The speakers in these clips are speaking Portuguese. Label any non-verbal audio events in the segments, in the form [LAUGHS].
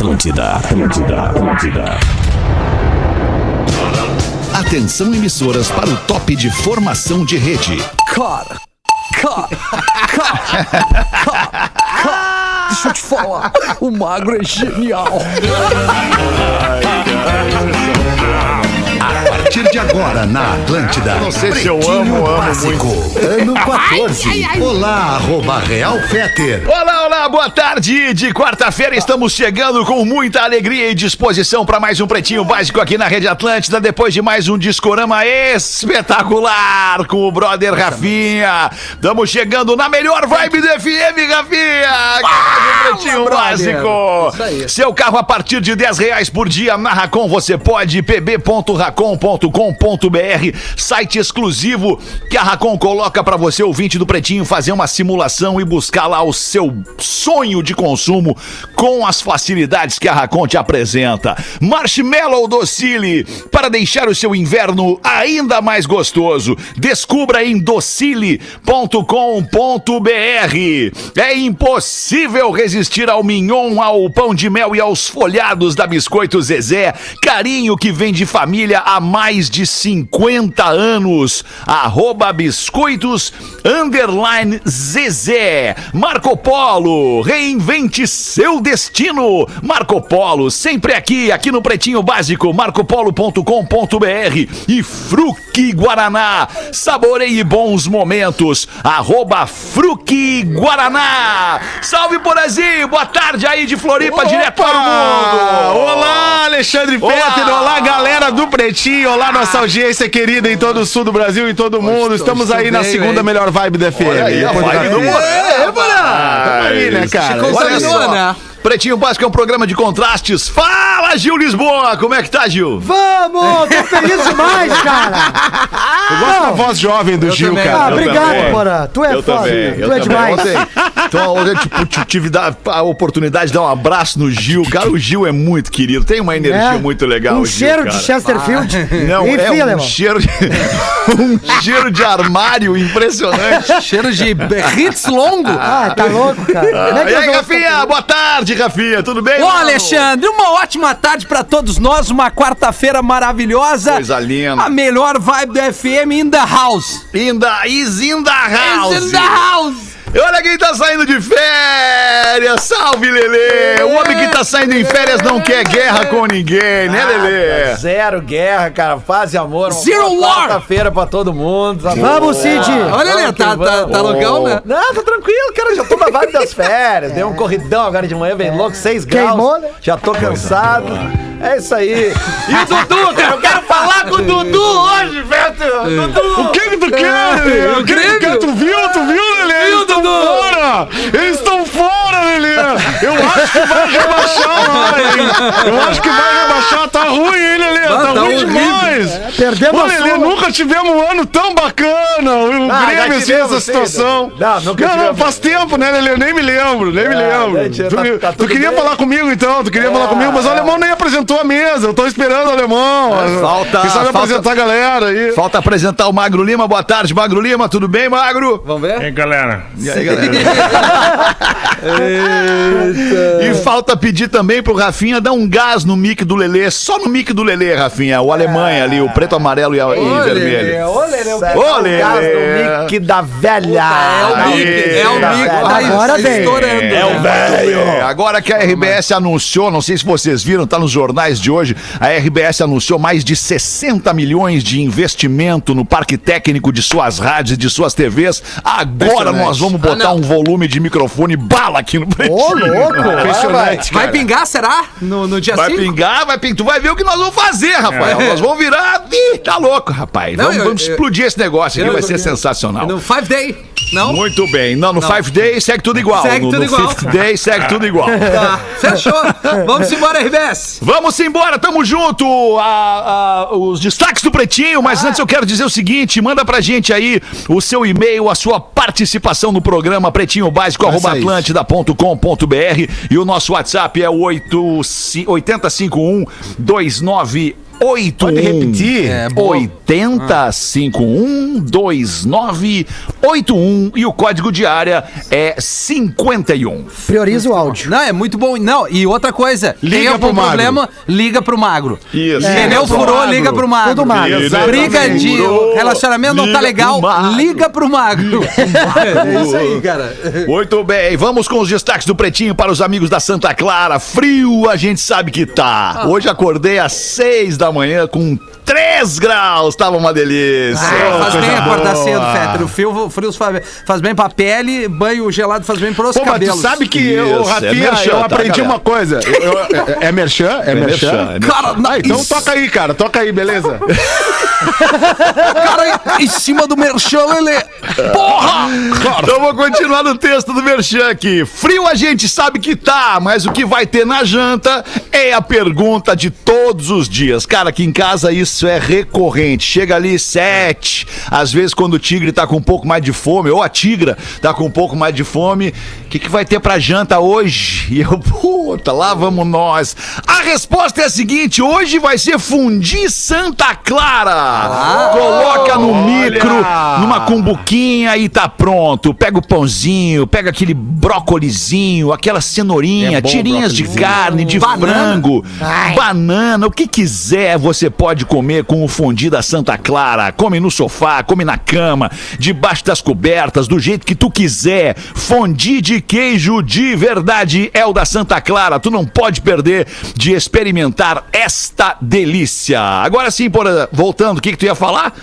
Atlântida, Atlântida, Atlântida. Atenção emissoras para o top de formação de rede. Cara, cara, cara, cara, cara. Deixa eu te falar, o magro é genial. A partir de agora na Atlântida. não sei se eu amo, amo Básico, Ano 14. Olá, arroba Real Feter. Olá, boa tarde de quarta-feira. Estamos chegando com muita alegria e disposição para mais um Pretinho Básico aqui na Rede Atlântida, depois de mais um discorama espetacular com o brother Rafinha. Estamos chegando na melhor vibe do FM, Rafinha! No Pretinho brother. Básico. Seu carro a partir de 10 reais por dia na Racon você pode, pb.racon.com.br, site exclusivo que a Racon coloca para você, ouvinte do Pretinho, fazer uma simulação e buscar lá o seu sonho de consumo com as facilidades que a Racon te apresenta. Marshmallow Docile, para deixar o seu inverno ainda mais gostoso. Descubra em docile.com.br. É impossível resistir ao mignon, ao pão de mel e aos folhados da Biscoito Zezé. Carinho que vem de família há mais de 50 anos. Arroba Biscoitos Underline Zezé. Marco Polo, reinvente seu destino. Marco Polo, sempre aqui, aqui no Pretinho Básico, marcopolo.com.br e Fruque Guaraná. Saboreie bons momentos. Arroba Fruque Guaraná. Salve, Porazinho. Boa tarde aí de Floripa, direto para o mundo. Olá, Alexandre Olá. Fetter, olá, galera do Pretinho, olá, nossa audiência querida em todo o sul do Brasil e todo mundo. Estamos aí na segunda melhor vibe da FM. Olha aí, a vibe do. Moré. É, Moré. Tamo aí, né, cara? Chegou Olha Contaminou, só. né? Pretinho Básico é um programa de contrastes. Fala, Gil Lisboa. Como é que tá, Gil? Vamos! Tô feliz demais, cara! Eu gosto da voz jovem do Gil, também. cara. Ah, obrigado. Porã. Tu é eu foda. também, eu tu é também. demais. Ontem, então, ontem tipo, tive a oportunidade de dar um abraço no Gil. Cara, o Gil é muito querido, tem uma energia É. muito legal. Um o Gil, cheiro cara. de Chesterfield. Não, Enfim, é um alemão. cheiro, de, [LAUGHS] um cheiro de armário impressionante. Cheiro de hits longo. Ah, tá louco, cara. É que e nós aí, vamos Rafinha? Boa tarde, Rafinha. Tudo bem? Ô, mano? Alexandre, uma ótima tarde pra todos nós, uma quarta-feira maravilhosa. Coisa linda. A melhor vibe do FM in the house. In the, is in the house. Is in the house. E olha quem tá saindo de férias! Salve, Lelê! O homem que tá saindo em férias não quer guerra com ninguém, né, Lelê? Zero guerra, cara. Paz e amor. Zero war. Quarta-feira pra todo mundo. tá Vamos? Cid. Olha que tá, tá, tá loucão, né? Não, tá tranquilo, cara. Já tô na vibe das férias. Dei um corridão agora de manhã, bem louco, 6 graus. Queimou, né? Já tô cansado. É isso aí. E o Dudu, cara, eu quero falar com o Dudu hoje, velho. Dudu. O que que tu quer, Lelê? O que que tu quer? Tu viu? Tu viu, Lelê? Eles estão fora! Eles estão fora, Lelê! Eu acho que vai rebaixar hein? Eu acho que vai rebaixar. Tá ruim, hein, Lelê? Ah, Tá, tá ruim horrível. demais! Perdemos Ô, a Lelê, sua. nunca tivemos um ano tão bacana! O Ah, Grêmio, assim, tivemos, essa situação. Não, nunca Não, tivemos. faz tempo, né, Lelê? Eu nem me lembro, nem me lembro. gente, Tu, tá- tá tu queria bem. falar comigo, então? Tu queria É, falar comigo, mas o é. alemão nem apresentou a mesa. Eu tô esperando o alemão. falta- Quem sabe falta- apresentar a galera aí. Falta apresentar o Magro Lima. Boa tarde, Magro Lima. Tudo bem, Magro? Vamos ver? Hein, galera? E aí, galera? [LAUGHS] e falta pedir também pro Rafinha dar um gás no mic do Lelê. Só no mic do Lelê, Rafinha. O Alemanha ali, o preto, amarelo e, a- e vermelho. Ô, Lelê, Ô, o Lelê. gás do Mickey da velha. É o Aí. mico, é o mico. Tá Agora estourando. É o né? velho. Agora que a RBS anunciou, não sei se vocês viram, tá nos jornais de hoje, a RBS anunciou mais de 60 milhões de investimento no parque técnico de suas rádios e de suas TVs. Agora nós vamos botar Ah, um volume de microfone bala aqui no pretinho. Louco. Impressionante, Vai cara. pingar, será? No, no dia Vai 5? pingar, vai pingar. Tu vai ver o que nós vamos fazer, Rafael. Nós vamos virar. Ih, tá louco, rapaz. Não, vamos eu- vamos eu- explodir esse negócio aqui, eu- vai ser eu- sensacional. No Five Day. Não? Muito bem. Não, no Five Day segue tudo igual. Segue no tudo no igual. Fifth Day segue tudo igual. [LAUGHS] Tá, fechou. Vamos embora, RBS. Vamos embora, tamo junto. A- a- os destaques do Pretinho, mas antes eu quero dizer o seguinte: manda pra gente aí o seu e-mail, a sua participação no programa pretinhobásico.atlântida.com.br e o nosso WhatsApp é o 8 8051 29 81. Pode repetir? É, boa. 80 51 29 81 e o código de área é 51. Prioriza o áudio. Não, é muito bom. Não, e outra coisa, Liga tem algum pro magro. problema, liga pro magro. Isso. Pneu pro furou, magro. liga pro magro. Tudo magro. Exatamente. Briga de relacionamento não tá liga legal, pro magro. liga pro magro. [LAUGHS] É isso aí, cara. Muito bem, vamos com os destaques do Pretinho para os amigos da Santa Clara. Frio, a gente sabe que tá. Hoje acordei às seis da manhã com 3 graus, tava uma delícia. Ah, faz bem acordar boa. cedo, Fetter. O frio, frio faz, bem pra pele, banho gelado faz bem pros Pô, mas tu cabelos. sabe que Isso, eu, é Rafinha, merchan, eu tá, aprendi galera? uma coisa. Eu- eu- é, é merchan? É, merchan? merchan, é Cara, Ah, então isso- toca aí, cara. Toca aí, beleza? [LAUGHS] cara em cima do merchan, Lelê. Porra! Então vou continuar no texto do Merchan aqui. Frio a gente sabe que tá, mas o que vai ter na janta é a pergunta de todos os dias. Cara, aqui em casa isso é recorrente. Chega ali sete, às vezes quando o tigre tá com um pouco mais de fome, ou a tigra tá com um pouco mais de fome, que, que vai ter pra janta hoje? E eu, puta, lá vamos nós. A resposta é a seguinte, hoje vai ser fundi Santa Clara. Coloca no micro, numa cumbuquinha e tá pronto. Pega o pãozinho, pega aquele brócolizinho, aquela cenourinha, É bom tirinhas de carne, de Banana. frango, banana, o que quiser você pode comer com o fundi da Santa Clara. Come no sofá, come na cama, debaixo das cobertas, do jeito que tu quiser. Fundi de queijo de verdade é o da Santa Clara. Tu não pode perder de experimentar esta delícia. Agora sim, Porã, voltando, o que, que tu ia falar?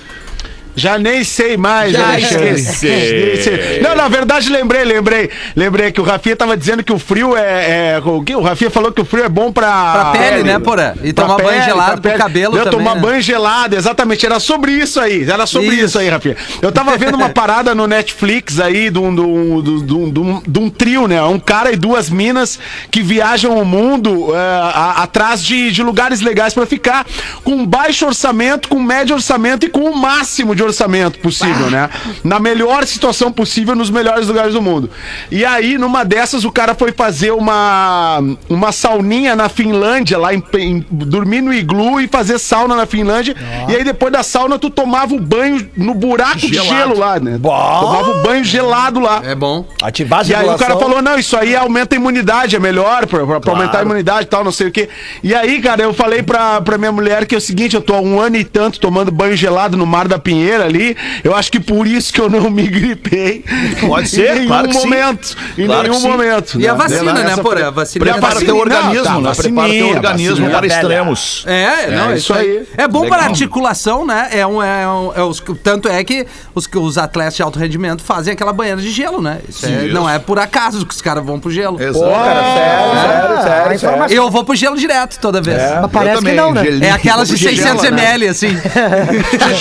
Já nem sei mais. Já Alexandre. esqueci. [LAUGHS] Não, na verdade, lembrei, lembrei. Lembrei que o Rafinha tava dizendo que o frio é. é o, que? o Rafinha falou que o frio é bom pra. Pra pele, né, Porã? E Pra tomar banho pele, gelado pra pro cabelo Não, também, tomar né? banho gelado, exatamente. Era sobre isso aí. Era sobre isso, Isso. aí, Rafinha. Eu tava vendo uma [LAUGHS] parada no Netflix aí de um, de, um, de, um, de um- de um- trio, né? Um cara e duas minas que viajam o mundo é, a- atrás de, de lugares legais pra ficar com baixo orçamento, com médio orçamento e com o máximo de orçamento possível, né? [LAUGHS] Na melhor situação possível, nos melhores lugares do mundo. E aí, numa dessas, o cara foi fazer uma, uma sauninha na Finlândia, lá em, em- dormir no iglu e fazer sauna na Finlândia. E aí, depois da sauna, tu tomava o banho no buraco de gelo lá, né? Tomava o banho gelado lá. É bom. Ativar a E aí o cara falou, não, isso aí aumenta a imunidade, é melhor pra, pra- pra aumentar a imunidade e tal, não sei o quê. E aí, cara, eu falei pra, pra minha mulher que é o seguinte, eu tô há um ano e tanto tomando banho gelado no Mar da Pinheira ali, eu acho que por isso que eu não me gripei. Pode ser, [LAUGHS] em nenhum claro sim. momento. Em Claro nenhum sim. momento. E a vacina, né, Essa Porã? A vacina Prepara vacininha, teu organismo, tá, né? Prepara teu organismo para extremos. É, não, é isso isso aí. É bom Legal. para articulação, né? É um, é um- é os- tanto é que os, que os atletas de alto rendimento fazem aquela banheira de gelo, né? Isso é- não é por acaso que os caras vão pro gelo. Exato. Pô, cara, sério, sério, a sério, sério. Eu vou pro gelo direto toda vez. Mas Eu parece que não, né? gelinho. É aquelas de Gela, 600 né? ml, assim. [LAUGHS]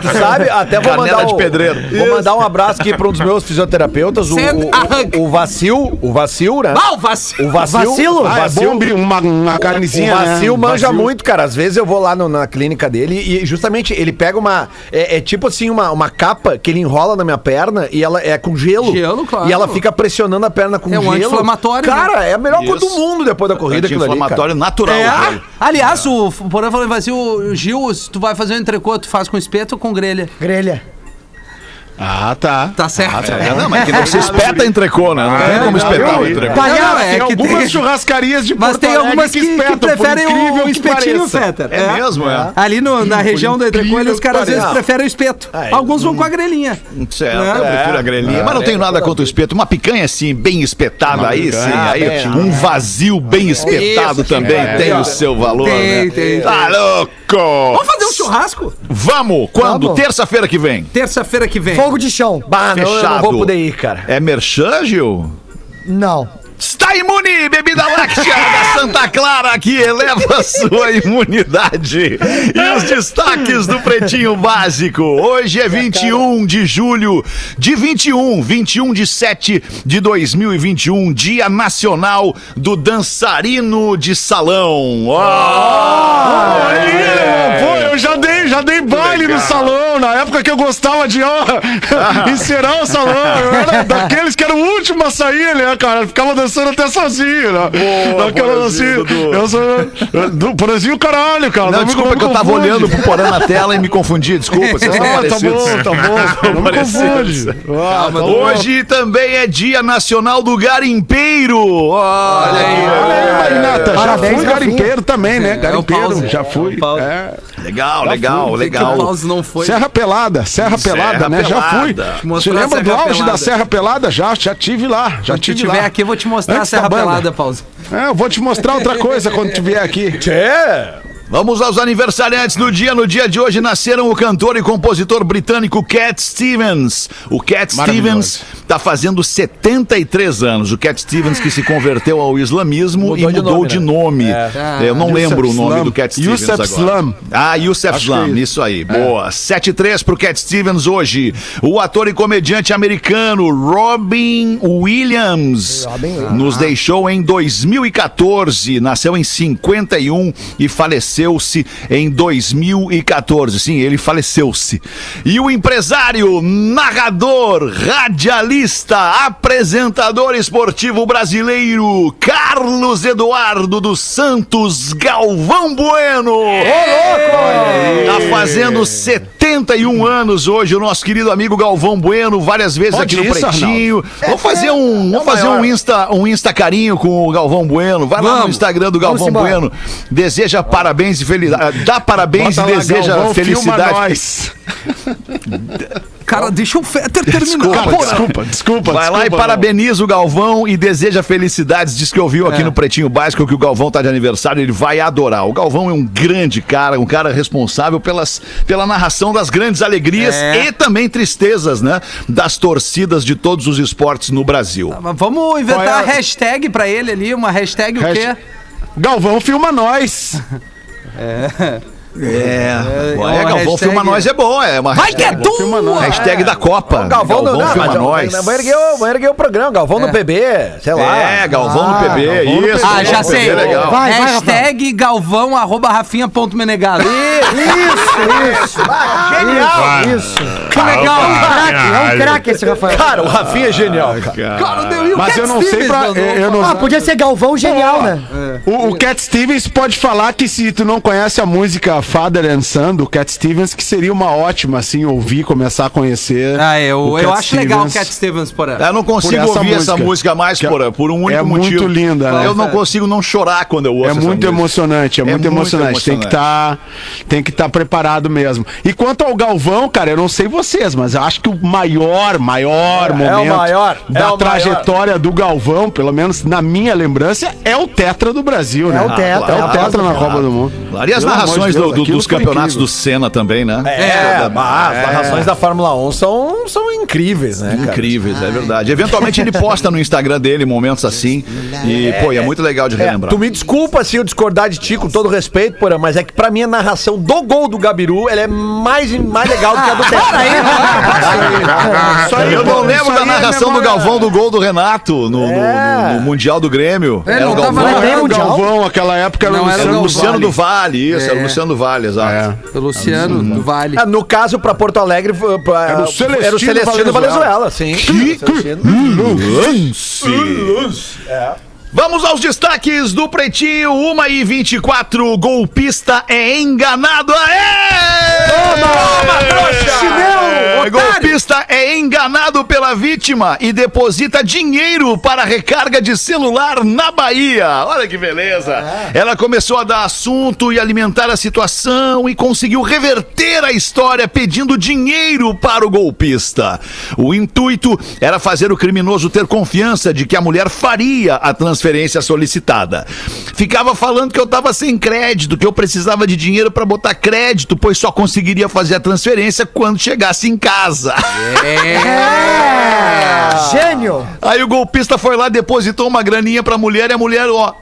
Tu sabe, até vou Canela mandar de um, pedreiro. Vou mandar um abraço aqui para um dos meus fisioterapeutas, o, o, o, o Vacil, o Vacil, né? Ah, o vacilo. O Vacil, Vacilo? o Ah, é Vacil, bom uma, uma carnezinha, o Vacil né? manja Vacil. muito, cara. Às vezes eu vou lá no- na clínica dele e justamente ele pega uma. É, é tipo assim, uma, uma capa que ele enrola na minha perna e ela é com gelo. Gelo, claro. E ela fica pressionando a perna com É um gelo. anti-inflamatório, Cara, é a melhor coisa do mundo depois da corrida aquilo ali. Anti-inflamatório Cara. natural. É. Aliás, o Porã falou assim, o Gil, se tu vai fazer um entrecô, tu faz com espeto ou com grelha? Grelha. Ah, tá. Tá certo. É, não, mas que não se espeta entrecô, né? Não tem como não, espetar o entrecô. Não, não, é tem que algumas tem- churrascarias de Mas Porto tem algumas que, que espetam, por preferem o que espetinho. Fetter. É mesmo, é? Ali no- na região do entrecô, os caras às vezes preferem o espeto. Ah, é. Alguns vão com a grelhinha. Certo, É. eu prefiro a grelhinha. Mas não tenho nada contra o espeto. Uma picanha assim, bem espetada, aí sim. Aí, um vazio bem espetado também tem o seu valor, Tem, né? tem, Tá louco! Vamos fazer um churrasco? Vamos! Quando? Terça-feira que vem. Terça-feira que vem. Fogo de chão. Bah, não, eu não Fechado. vou poder ir, cara. É merchan, Gil? Não. Está imune, bebida láctea da Santa Clara, que eleva sua imunidade. E os destaques do Pretinho Básico. Hoje é 21 de julho de 21, 21 de 7 de 2021, Dia Nacional do Dançarino de Salão. Ó! Pô, eu já dei dei, já dei baile no salão, na época que eu gostava de ó, [LAUGHS] encerar o salão. Eu era daqueles que era o último a sair, né, cara? Ficava dançando até sozinho, né? Daquela assim. Porazinho, Dudu. Eu sou. Do Porazinho, caralho, cara. Não, me desculpa que eu tava olhando pro Porã na tela e me confundi. Desculpa, vocês estão Ah, tá parecidos. [LAUGHS] bom, tá bom. [LAUGHS] Não me confunde. Ah, tá bom. Hoje também é Dia Nacional do Garimpeiro. Olha aí. Olha aí, Marinata. Já Parabéns, fui garimpeiro também, né? É o Garimpeiro, pause. já É fui. o Legal, legal, Que legal. Pause não foi. Serra Pelada, Serra Pelada, Serra né? Já fui. Pelada. Você lembra do auge Pelada. da Serra Pelada? Já, já tive lá. Já Quando tive tiver lá. aqui, eu vou te mostrar Antes a Serra. Pelada, Pause. É, eu vou te mostrar outra coisa quando tu vier aqui. Vamos aos aniversariantes do dia. No dia de hoje nasceram o cantor e compositor britânico Cat Stevens. O Cat. Stevens está fazendo 73 anos. O Cat Stevens que se converteu ao islamismo e Mudou de mudou nome, de né? nome. Eu não Youssef lembro o nome do Cat Stevens Youssef agora. Slum. Ah, Youssef Acho é Slum, isso. isso aí. Boa. 7-3 pro Cat Stevens hoje. O ator e comediante americano Robin Williams nos deixou em 2014. Nasceu em 51 e faleceu-se em 2014. Sim, ele faleceu-se. E o empresário, narrador, radialista, apresentador esportivo brasileiro, Carlos Eduardo dos Santos Galvão Bueno. Tá fazendo 71 anos hoje o nosso querido amigo Galvão Bueno, várias vezes aqui no Pretinho. Vamos fazer um, vamos fazer um Insta, um Insta carinho com o Galvão Bueno. Vai lá no Vamos. Instagram do Galvão. Bueno. Deseja parabéns e felicidade. Dá parabéns Bota e lá, deseja Galvão, filma felicidade. nós. Cara, deixa o Fetter terminar. Desculpa, porra. Desculpa, desculpa. Vai lá e desculpa, parabeniza o Galvão e deseja felicidades. Diz que ouviu aqui É. no Pretinho Básico que o Galvão tá de aniversário, ele vai adorar. O Galvão é um grande cara, um cara responsável pelas, pela narração das grandes alegrias É. e também tristezas, né? Das torcidas de todos os esportes no Brasil. Mas Vamos inventar é hashtag pra ele ali, uma hashtag o Hasht- quê? Galvão, filma nós. [LAUGHS] É, é Galvão uma hashtag- Filma Nós é bom, é uma Vai que é tua! Hashtag da Copa. Galvão, não, não, Filma mas eu- Nós. Vou erguer, o- vou erguer o programa, Galvão no PB, sei lá. É, Galvão no PB, Galvão no isso. PB. Ah, Galvão já PB, sei. legal. Vai, vai, Hashtag galvão arroba rafinha.menegado. Isso, isso. Genial! Isso. Que legal. É um craque, é um craque esse Rafael. Cara, o Rafinha é genial, cara. Cara, deu- e o Mas Cat eu não sei Stevens, pra- eu- eu não- Ah, podia ser Galvão genial, né? O, o Cat Stevens pode falar que se tu não conhece a música Father and Son do Cat Stevens, que seria uma ótima, assim, ouvir, começar a conhecer. Ah, eu, o eu acho legal o Stevens. Cat Stevens por aí. Eu não consigo essa ouvir essa música. música mais é- por, por um único é muito motivo. linda, né? Eu não consigo não chorar quando eu ouço É essa muito música. emocionante, é, muito, emocionante. Tem que estar, tem que estar preparado mesmo. E quanto ao Galvão, cara, eu não sei vocês, mas eu acho que o maior, maior É, é o momento maior, é da o trajetória do Galvão, pelo menos na minha lembrança, é o Tetra do Brasil, né? É o Tetra, É o é Tetra na claro. Copa do Mundo. Claro, E as Pelo narrações de do- Deus, do- aquilo dos campeonatos incrível. do Senna também, né? É, bah, as narrações da Fórmula 1 são, são incríveis, né, cara? Incríveis, é verdade. Eventualmente ele posta no Instagram dele momentos assim. E, pô, é muito legal de É, relembrar. tu me desculpa se eu discordar de ti, com todo respeito, porra, mas é que pra mim a narração do gol do Gabiru ela é mais, mais legal do que a do Tetra. Isso aí, Eu não pô, lembro isso da é narração do Galvão do gol do Renato no, no- É. no- no Mundial do Grêmio. É, Era não o tava Galvão. tem Era o? Galvão, aquela época era Não, o era Era o do Luciano do Vale, isso, era o É. Luciano do Vale, exato. É. O Luciano do Vale. Ah, No caso, pra Porto Alegre, foi- pra- Era o Celestino Valenzuela. Valenzuela, sim. Que Celestino. lance! Vamos aos destaques do Pretinho, 1 e 24 golpista é enganado. Aê! Toma, trouxa! Chinelo, golpista é enganado pela vítima e deposita dinheiro para recarga de celular na Bahia. Olha que beleza. Ela começou a dar assunto e alimentar a situação e conseguiu reverter a história pedindo dinheiro para o golpista. O intuito era fazer o criminoso ter confiança de que a mulher faria a transferência solicitada. Ficava falando que eu estava sem crédito, que eu precisava de dinheiro para botar crédito, pois só conseguiria fazer a transferência quando chegasse em casa. É. Gênio. Aí o golpista foi lá, depositou uma graninha pra mulher e a mulher, ó,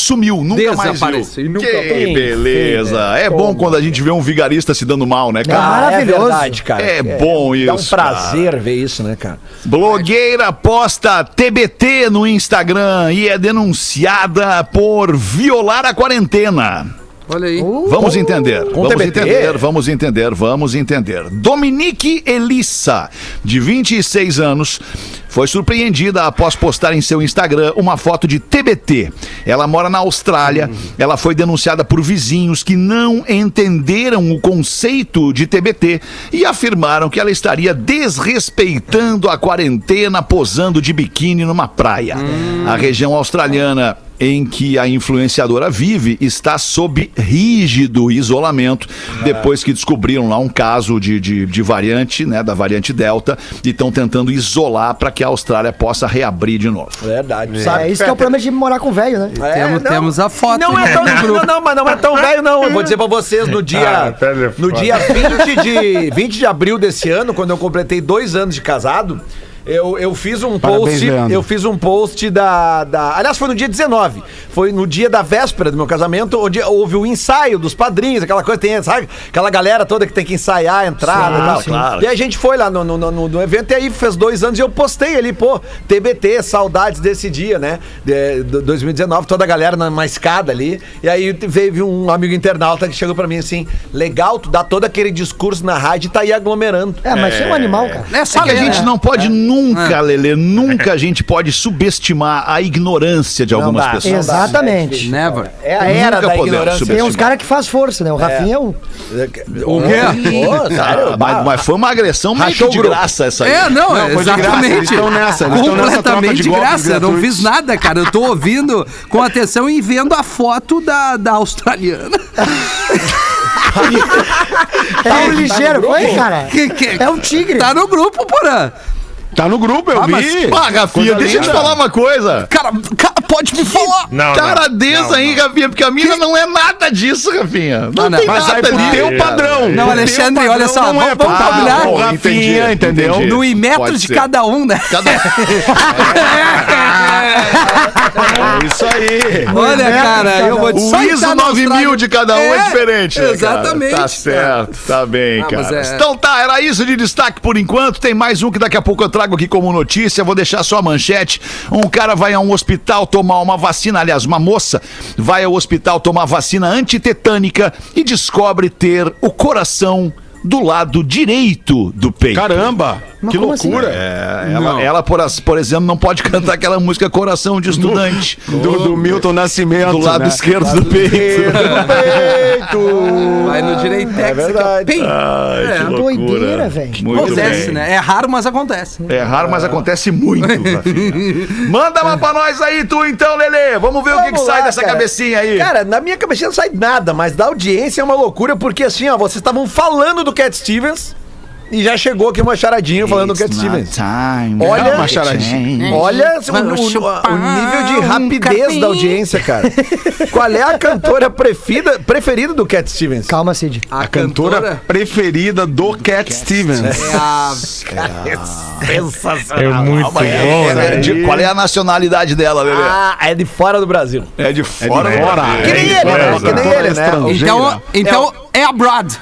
sumiu, nunca mais viu. e nunca Que beleza. Sim, É bom quando a gente vê um vigarista se dando mal, né, cara? Ah, Maravilhoso. É verdade, cara. É bom Dá um isso, prazer ver isso, né, cara? Blogueira posta TBT no Instagram e é denunciada por violar a quarentena. Olha aí. Vamos entender. Com vamos TBT? entender, vamos entender, vamos entender. Dominique Elissa, de 26 anos, foi surpreendida após postar em seu Instagram uma foto de TBT. Ela mora na Austrália, ela foi denunciada por vizinhos que não entenderam o conceito de TBT e afirmaram que ela estaria desrespeitando a quarentena posando de biquíni numa praia. A região australiana em que a influenciadora vive está sob rígido isolamento depois que descobriram lá um caso de, de, de variante, né, da variante Delta, e estão tentando isolar para que a Austrália possa reabrir de novo. Verdade. É isso que é o problema de morar com velho, né? É, Temos- não. temos a foto Não é aqui tão [LAUGHS] não, não, mas não é tão velho, não. Eu vou dizer pra vocês, no Ah, dia, é no dia 20 de, 20 de abril desse ano, quando eu completei dois anos de casado, eu, eu fiz um Parabéns, post. Leandro. Eu fiz um post da, da. Aliás, foi no dia 19. Foi no dia da véspera do meu casamento, onde houve o ensaio dos padrinhos, aquela coisa, tem, sabe? Aquela galera toda que tem que ensaiar a entrada e tal. claro. E a gente foi lá no, no, no- no evento e aí fez dois anos e eu postei ali, pô, TBT, saudades desse dia, né? De, do 2019, toda a galera numa escada ali. E aí veio um amigo internauta que chegou pra mim assim: legal, tu dá todo aquele discurso na rádio e tá aí aglomerando. É, mas é um animal, cara. É É só que a ler, gente né? não pode nunca, Lelê, nunca a gente pode subestimar a ignorância de algumas dá, pessoas. não. Exatamente. Never. É a era Nunca da ignorância. subestimar. Tem uns caras que faz força, né? O Rafinha é um. O quê? Sério? Ah, mas, mas foi uma agressão meio Rachou de grupo. graça essa aí. É, não, é foi de graça, exatamente. eles estão nessa, Completamente de graça. Eu não fiz nada, cara. Eu tô ouvindo com atenção e vendo a foto da, da australiana. É um ligeiro, foi, cara? Que- que- É um tigre. Tá no grupo, porã. Tá no grupo, eu Ah, mas- vi. Ah, Rafinha, Coisa deixa eu te falar uma coisa. Cara, cara, pode me falar. Não, Cara não, não, aí, Rafinha, porque a mina não é nada disso, Rafinha. Não Ah, não. tem Mas nada disso. teu padrão. Não, pro Alexandre, olha só, não é vamos- vamos combinar. Bom, Rafinha, entendi, entendeu? entendi. No imetro de ser. cada um, né? Cada... [LAUGHS] é isso aí. Olha, cara, eu vou um. te O ISO entrar na 9000 Austrália- de cada um é, diferente, né? Exatamente. Tá certo, tá bem, Ah, mas cara. é- Então tá, era isso de destaque por enquanto. Tem mais um que daqui a pouco eu trago aqui como notícia. Vou deixar só a manchete. Um cara vai a um hospital tomar uma vacina, aliás, uma moça vai ao hospital tomar vacina antitetânica e descobre ter o coração do lado direito do peito. Caramba, Mas que assim? loucura. É, ela, ela, por, as- por exemplo, não pode cantar aquela música Coração de Estudante. [LAUGHS] Do, do Milton Nascimento. Do lado né? esquerdo do [LAUGHS] peito. Vai no Direitex. É verdade. Ó, pim. Ai, É, que loucura. doideira, velho. Acontece, bem. né? É raro, mas acontece. É raro, mas acontece muito. [LAUGHS] Manda uma pra nós aí, tu então, Lelê. Vamos ver o que, que Vamos sai dessa cara. cabecinha aí. Cara, na minha cabecinha não sai nada, mas da audiência é uma loucura, porque assim, ó, vocês estavam falando do Cat Stevens e já chegou aqui uma charadinha falando do Cat Stevens. Olha, É uma charadinha. Olha o, o- o nível de um rapidez capim. da audiência, cara. Qual é a cantora preferida, preferida do Cat Stevens? Calma, Cid. A, A cantora preferida do Cat Stevens. é a... É muito bom, É, de- qual é a nacionalidade dela, Lelê? Ah, é de fora do Brasil. é de fora. fora. Que nem ele, né? Que nem ele, né? Então, então é abroad.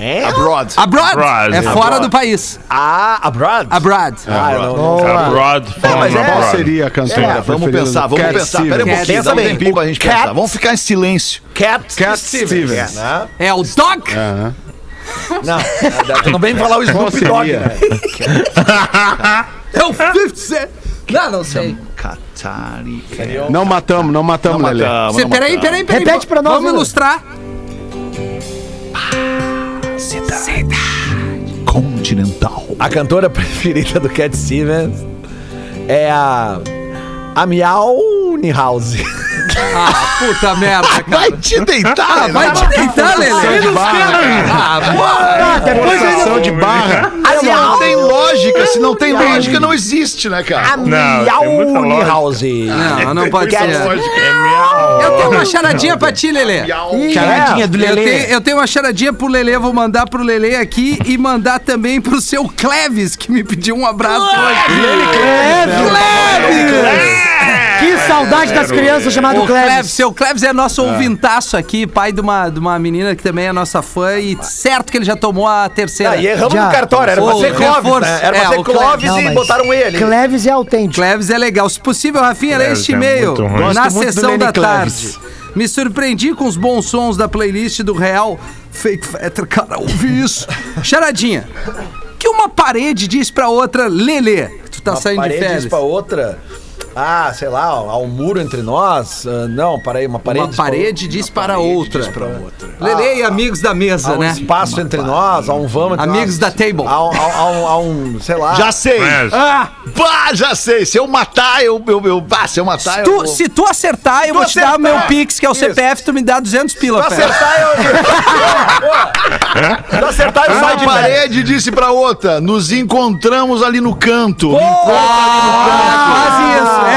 É? Abroad. Abroad Abroad. é fora do país. Ah, Abroad? Abroad. Ah, eu não, não. Abroad. mas é- Qual seria a cantora? É, vamos pensar, vamos Cat pensar. Pera aí um Stevens? pouquinho, dá um tempinho pra gente Cat- pensar. Vamos ficar em silêncio. Cat, Cat Stevens. né? É o Dog. Aham. Não, tu não vem falar o Snoop Dogg, né? É o 50 Cent. Não, não sei. Catari. Não matamos, não matamos, Lelê. Peraí, peraí, peraí. Repete pra nós, Vamos Lula. ilustrar. Continental. A cantora [LAUGHS] preferida do Cat Stevens é a. A Miau House. [LAUGHS] Ah, puta merda, cara. Vai te deitar, Ah, vai te deitar, Lelê. Ah. Ah, depois ainda. de barra. Se não tem lógica, se não tem lógica, não existe, né, A cara? Miau House. Não, não pode ser. Stevens. Eu tenho uma charadinha pra ti, Lelê. Charadinha do Eu Lelê. tenho, eu tenho uma charadinha pro Lelê, vou mandar pro Lelê aqui e mandar também pro seu Cleves, que me pediu um abraço hoje. Cleves! Que saudade das crianças chamado O Cleves, Cleves. seu Cleves é nosso ouvintaço aqui, pai de uma, de uma menina que também é nossa fã e certo que ele já tomou a terceira. Ah, e erramos Já. no cartório, era pra O ser Clóvis, reforço. né? Era É, pra ser o Cleves. Clóvis Não, e mas botaram ele. Cleves é autêntico. Cleves é legal. Se possível, Rafinha, lê Cleves este é e-mail muito ruim. na Gosto muito do sessão Lenny da Cleves. tarde. Me surpreendi com os bons sons da playlist do Real Fake Fetter. Cara, ouvi isso. Charadinha. Que uma parede diz pra outra, Lelê, que tu tá Uma saindo de parede férias. diz pra outra. Ah, sei lá, há um muro entre nós. Ah, não, para aí, uma parede. Uma diz pra parede outra. diz para outra. Lelê e amigos da Há mesa, um né? espaço entre nós, há um vamos entre Amigos nós. da table. Há um, há um- há um, sei lá. Já sei. Mas, Ah, Pá, já sei. Se eu matar, eu. eu, eu ah, se eu matar, se eu. tu, vou- se tu acertar, eu Tu vou te dar o acertar. meu Pix, que é o Isso. CPF, tu me dá 200 pila, [LAUGHS] Se tu acertar, eu. Se tu acertar, eu saio Uma de parede disse pra outra: nos encontramos ali no canto. Me encontra Ah, faz isso,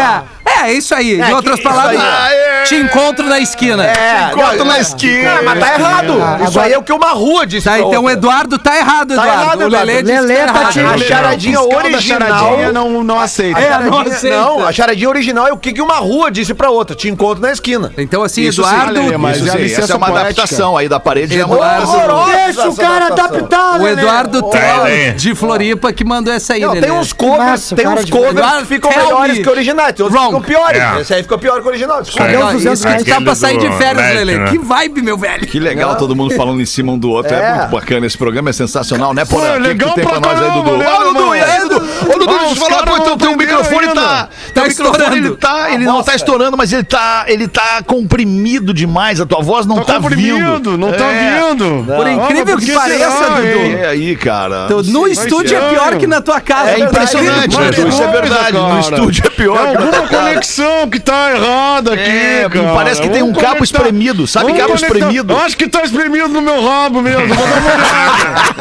é. É, é isso aí. É, em outras palavras, isso aí. Te encontro na esquina. É, Encontra não, na é. esquina. Ah, mas tá errado. Isso aí é o que uma rua disse. Tá, então o. Eduardo tá errado, Eduardo. errado, o Lelê Eduardo. disse que Lelê tá tá errado. A charadinha original. charadinha não, não aceita. É, não aceita. não, a charadinha original é o que uma rua disse pra outra. Te encontro na esquina. Então assim, Isso sim, Eduardo... Lelê, mas Isso é sim, essa é uma poética. adaptação aí da parede. É Eduardo- adaptação. Deixa o cara adaptar, O Lelê. Eduardo Tá Tel, aí. de Floripa, que mandou essa aí, Não, Lelê. tem uns covers, tem uns covers Eduardo, que ficam tell melhores me. que originais, tem outros que ficam piores. É. Esse aí ficou pior que o original. desculpa. Cadê os Ó, 200 isso que reais? tá pra sair de férias, Lelê. né? Que vibe, meu velho. Que legal, todo mundo falando em cima um do outro. É, É. muito bacana. Esse programa é sensacional, né, Porã? Pô, O que que legal pra nós aí, caramba, Dudu? né, Ó, Dudu, e aí, Dudu? Ô, Dudu, deixa eu falar, pô, não teu, microfone tá... Tá estourando. ele tá... Ele não tá estourando, mas ele tá... Ele tá comprimido demais. A tua voz não tá, Tá vindo. não tá É. vindo. Por incrível que pareça, Dudu. E aí, cara? Então, no estúdio é pior que na tua casa. É impressionante, Dudu, isso é verdade. No estúdio é pior. É que na alguma tua casa. conexão que tá errada aqui, É, cara. parece que tem um cabo espremido. Sabe Vamos cabo espremido? Eu acho que tá espremido no meu rabo mesmo. Vou dar uma olhada.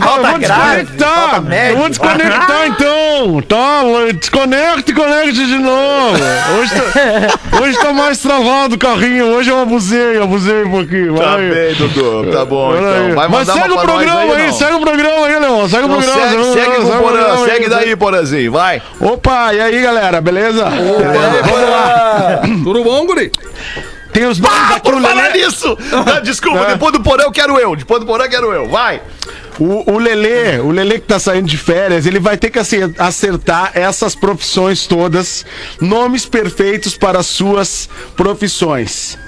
Falta, desconectar. Eu vou desconectar então. Tá, desconecte e conecte de novo. Hoje tá, hoje tá mais travado o carrinho. Hoje eu abusei, abusei um pouquinho. Tá bem, Dudu. Tá bom, então. Vai Mas segue uma o programa aí, segue o programa aí, Leão. Segue o programa. segue, segue com o segue Porã, daí, Porãzinho, vai. Opa, e aí, galera, beleza? Vamos lá. [LAUGHS] Tudo bom, guri? Tem os nomes Ah, aqui, por falar Lelê. nisso! Não, Desculpa, [LAUGHS] É. depois do Porã eu quero eu. Depois do Porã eu quero eu. Vai. O, o Lelê, o Lelê que tá saindo de férias, ele vai ter que acer- acertar essas profissões todas, nomes perfeitos para as suas profissões.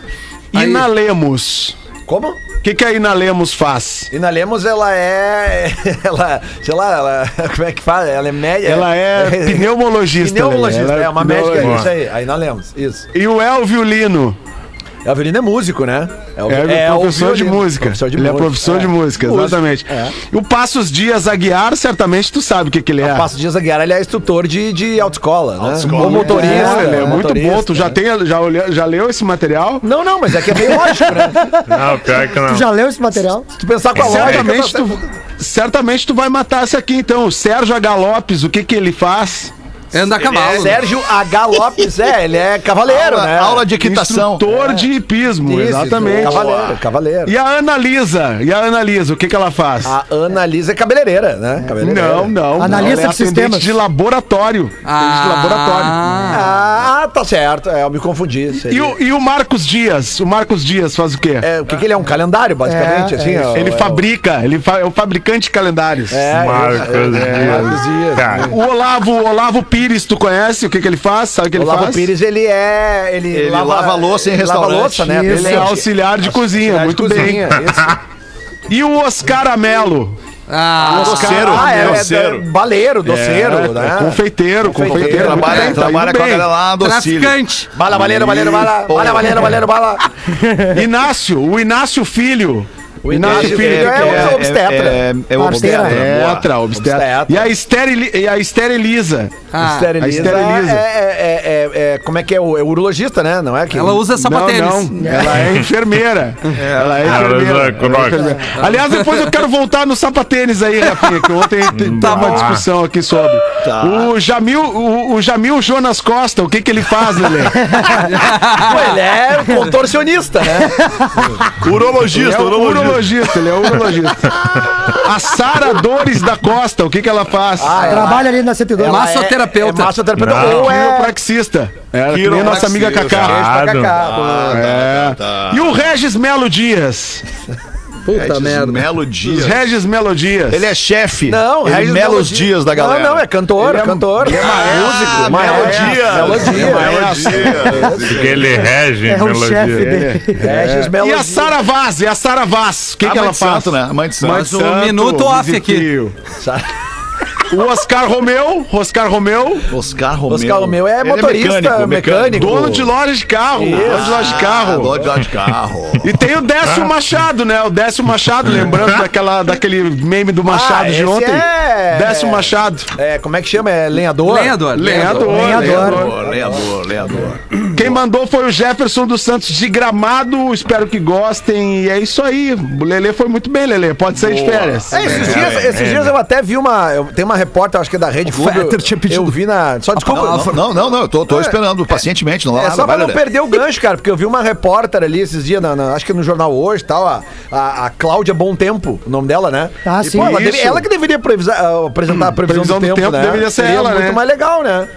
Aí. Ina Lemos. Como? O que, que a Ina Lemos faz? E na Lemos ela é. [LAUGHS] Ela. Sei lá, ela. [LAUGHS] Como é que fala? Ela é média. Ela é [LAUGHS] pneumologista. Pneumologista, Lelê. é uma médica, é pneumologista. isso aí. Aí na Lemos, isso. E o Elvio Lino. É, o Violino é músico, né? o- É, o professor de violino. música. Professor de ele música. é professor de música, exatamente. é. E o Passos Dias Aguiar, certamente tu sabe o que, que ele é. Passo Dias Aguiar, ele é instrutor de, de autoescola, né? Autoescola. Ou motorista. É, ele é muito motorista, bom. Tu já, né? tem, já, olhou- já leu esse material? Não, não, mas é que é bem lógico, né? [LAUGHS] Não, pior que Tu já leu esse material? Se tu pensar com a lógica... Certamente tá- tu, certamente tu vai matar esse aqui, então. O Sérgio H. Lopes, o que que ele faz? Anda a cavalo. Sérgio H. Lopes, é, ele é cavaleiro, Aula, né? aula de equitação. Instrutor de hipismo, Isso, exatamente. Cavaleiro, cavaleiro. E a Ana Lisa? E a Ana Lisa, o que que ela faz? A Ana Lisa é cabeleireira, né? Cabeleireira. Não, não. Analista não. Ela é de sistemas. de laboratório. Atendente de laboratório. Ah, Ah, tá certo. É, eu me confundi. E o, e o Marcos Dias? O Marcos Dias faz o quê? É, o que, que ele é? Um calendário, basicamente? É, assim, é ele é, fabrica, ele fa- é o fabricante de calendários. É, Marcos é, é, Marcos Dias. Cara, o Olavo, o Olavo Pires, tu conhece o que, que ele faz? Sabe o que O ele Lavo faz? Pires, ele é. Ele, Ele lava louça em ele lava restaurante. louça, né? Isso. Ele é auxiliar de cozinha, Auxiliar de muito cozinha, bem. isso. E o Oscar Amelo? ah, Doceiro. Ah, é, doceiro. é, baleiro, doceiro, é, né? é confeiteiro, confeiteiro. Confeiteiro, muito Trabalha, bem, tá trabalha indo com a galera lá auxílio. traficante. Bala, baleiro, baleiro, bala. Bala, baleiro, baleiro, bala. Inácio, o Inácio Filho. O Inácio Filho é, o obstetra. É, é o Parceira. obstetra. boa. Obstetra, obstetra. Obstetra. E a Esther, Eli- e a Esther Elisa. Ah, Esteriliza. a esteriliza. É, é, é, é, como é que é? O, é urologista, né? Não é que ela usa Não, sapatênis. não. [LAUGHS] Ela é enfermeira. Ela é enfermeira. Ela é enfermeira. Aliás, depois eu quero voltar no sapatênis aí, Rafinha, que ontem [LAUGHS] te- tava uma discussão aqui sobre. Tá. O Jamil, o, o Jamil Jonas Costa, o que que ele faz, Lelê? [LAUGHS] Ele é contorcionista, né? Urologista, é urologista. Urologista, ele é urologista. [LAUGHS] A Sara Dores da Costa, o que que ela faz? Ah, ela- Trabalha ali na 102. ela Massoterapeuta. É, é massoterapeuta Não. ou é... Quiropraxista. É, que nem a nossa amiga. Cacá. Cacá. É. E o Regis Melo Dias? Puta Regis merda. Melo Dias. Regis Melodias. Ele é chefe. Não, ele Regis mela os Melodia. dias da galera. Não, não, é cantor, cantor. Ah, melodia. Melodia. Melodia. Aquele rege, É o melodia. chefe dele. Regis E a Sara Vaz, e a Sara Vaz, o que, A que ela faz? santo, né? Mãe de santo. Mas o minuto off aqui. O Oscar Romeu, Oscar Romeu, Oscar Romeu. Oscar Romeu é Ele motorista, mecânico. dono de loja de carro, dono de loja de Ah, carro. dono de loja de carro. E tem o Décio Machado, né? O Décio Machado, lembrando daquela, daquele meme do Machado Ah, de ontem. é- Décio Machado. É, como é que chama? É lenhador? Lenhador. Lenhador, Lenhador. lenhador. Lenhador, lenhador. Quem mandou foi o Jefferson dos Santos de Gramado. Espero que gostem. E é isso aí. O Lelê foi muito bem, Lelê. Pode sair de férias. É, esses dias, esses dias eu até vi uma. Eu, tem uma repórter, acho que é da Rede Globo. Fetter tinha pedido- Eu vi na. Só desculpa. Não, não, não, não, eu tô, tô esperando pacientemente, não É lá, só pra vai, não perder o gancho, cara, porque eu vi uma repórter ali esses dias, na, na- acho que no jornal hoje e tal, a, a, a Cláudia Bom Tempo, o nome dela, né? Ah, E, sim. pô, ela, deve- ela que deveria previsar- ah, apresentar a previsão, Previsão do, do tempo, tempo né? deveria ser Seria ela, muito né? mais legal, né?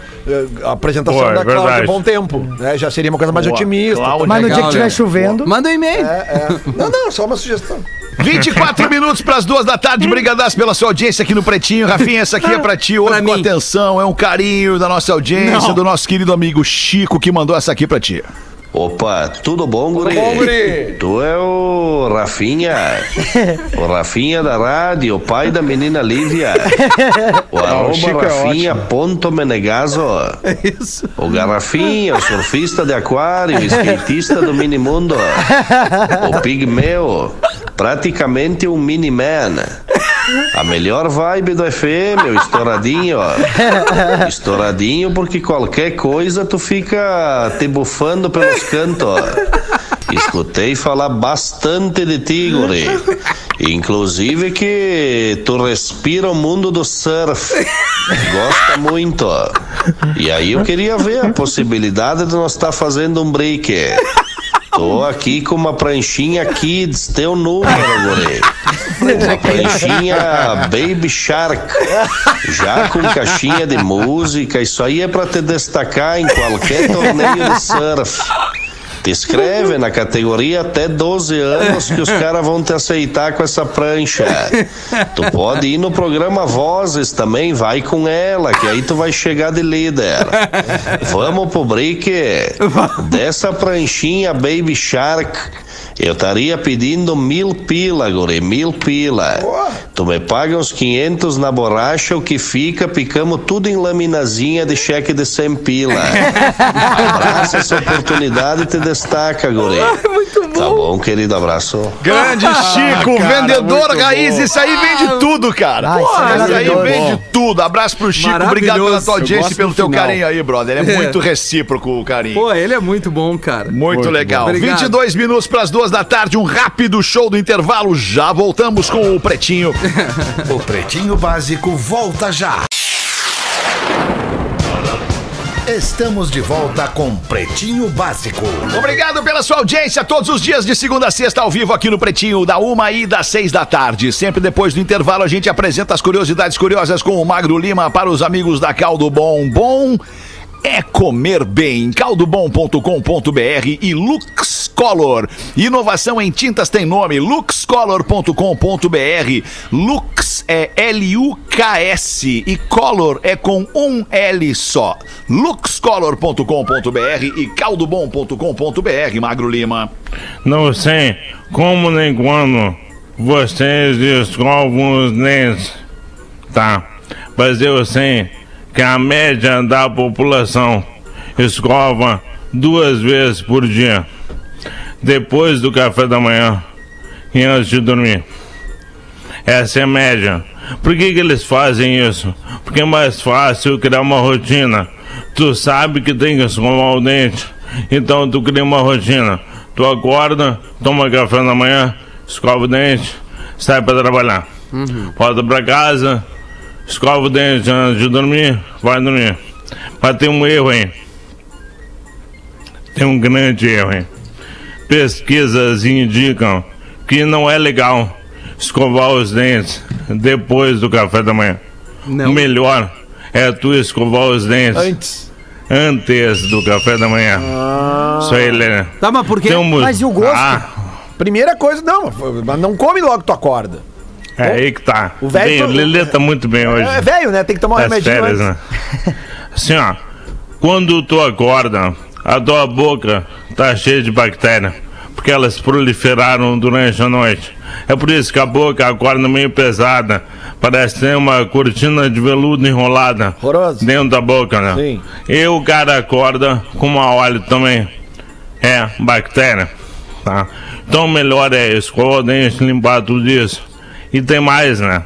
A apresentação é da Cláudia verdade. Bom Tempo, né? Já seria uma coisa mais Boa. otimista. Cláudia. Mas no dia que estiver chovendo. Manda um e-mail. É, é. Não, não, só uma sugestão. 24 minutos pras duas da tarde. Brigadas pela sua audiência aqui no Pretinho. Rafinha, essa aqui é pra ti. Hoje Pra com mim. atenção. É um carinho da nossa audiência, do nosso querido amigo Chico, que mandou essa aqui pra ti. Opa, tudo bom, guri? bom, guri? [LAUGHS] Tu é o Rafinha, o Rafinha da rádio, o pai da menina Lívia, [LAUGHS] o arroba é Rafinha ponto Menegaso, [LAUGHS] Isso. o Garrafinha, o surfista de aquário, o skatista do minimundo, o pigmeu, praticamente um mini-man. A melhor vibe do FM, o estouradinho, ó. [LAUGHS] Estouradinho porque qualquer coisa tu fica te bufando pelos cantos, ó. Escutei falar bastante de ti, guri. Inclusive que tu respira o mundo do surf. Gosta muito. E aí eu queria ver a possibilidade de nós estar fazendo um break. Tô aqui com uma pranchinha Kids, teu número, guri. Uma pranchinha Baby Shark. Já com caixinha de música, isso aí é pra te destacar em qualquer torneio de surf. Te inscreve na categoria até 12 anos que os caras vão te aceitar com essa prancha. Tu pode ir no programa Vozes também, vai com ela, que aí tu vai chegar de líder. Vamos pro break dessa pranchinha Baby Shark. Eu estaria pedindo mil pila, guri, mil pila. Tu me paga uns 500 na borracha, o que fica, picamos tudo em laminazinha de cheque de 100 pila. [LAUGHS] Abraça essa oportunidade e te destaca, guri. Tá bom, querido, abraço. Grande Chico, cara, vendedor muito raiz. bom. Isso aí vende tudo, cara. Ah, isso é isso aí vende tudo. Abraço pro Chico. Obrigado pela tua audiência e pelo teu final. carinho aí, brother. É [LAUGHS] muito recíproco o carinho. Pô, ele é muito bom, cara. Muito, legal. bom. Obrigado. 22 minutos para as duas da tarde, um rápido show do intervalo. Já voltamos com o Pretinho. [LAUGHS] O Pretinho Básico volta já. Estamos de volta com Pretinho Básico. Obrigado pela sua audiência todos os dias de segunda a sexta ao vivo aqui no Pretinho, da uma e das seis da tarde. Sempre depois do intervalo a gente apresenta as curiosidades curiosas com o Magro Lima para os amigos da Caldo Bom. Bom é comer bem. caldobom.com.br e Lux Color. Inovação em tintas tem nome. luxcolor.com.br. Lux é L-U-K-S e Color é com um L só. luxcolor.com.br e caldobom.com.br. Magro Lima. Não sei como nem quando vocês escovam os dentes, tá? Mas eu sei que a média da população escova duas vezes por dia, depois do café da manhã e antes de dormir. Essa é a média. Por que, que eles fazem isso? Porque é mais fácil criar uma rotina. Tu sabe que tem que escovar o dente, então tu cria uma rotina. Tu acorda, toma café da manhã, escova o dente, sai para trabalhar. Volta para casa, escova o dente antes de dormir, vai dormir. Mas tem um erro aí. Tem um grande erro aí. Pesquisas indicam que não é legal escovar os dentes depois do café da manhã. Não. O melhor é tu escovar os dentes Antes. antes do café da manhã. Isso aí, Lelê. Tá, mas por quê? Mas e o gosto? Ah, Primeira coisa, não, mas não come logo tu acorda. É aí que tá. O velho Bem, o Lelê tá muito bem hoje. É velho, né? Tem que tomar um Das remedinho férias, antes. né? Assim, ó. Quando tu acorda, a tua boca tá cheia de bactéria. Porque elas proliferaram durante a noite. É por isso que a boca acorda meio pesada. Parece ter uma cortina de veludo enrolada Horroroso. dentro da boca, né? Sim. E o cara acorda com uma óleo também. É, bactéria. Tá? Então melhor é escovar o dente, limpar tudo isso. E tem mais, né?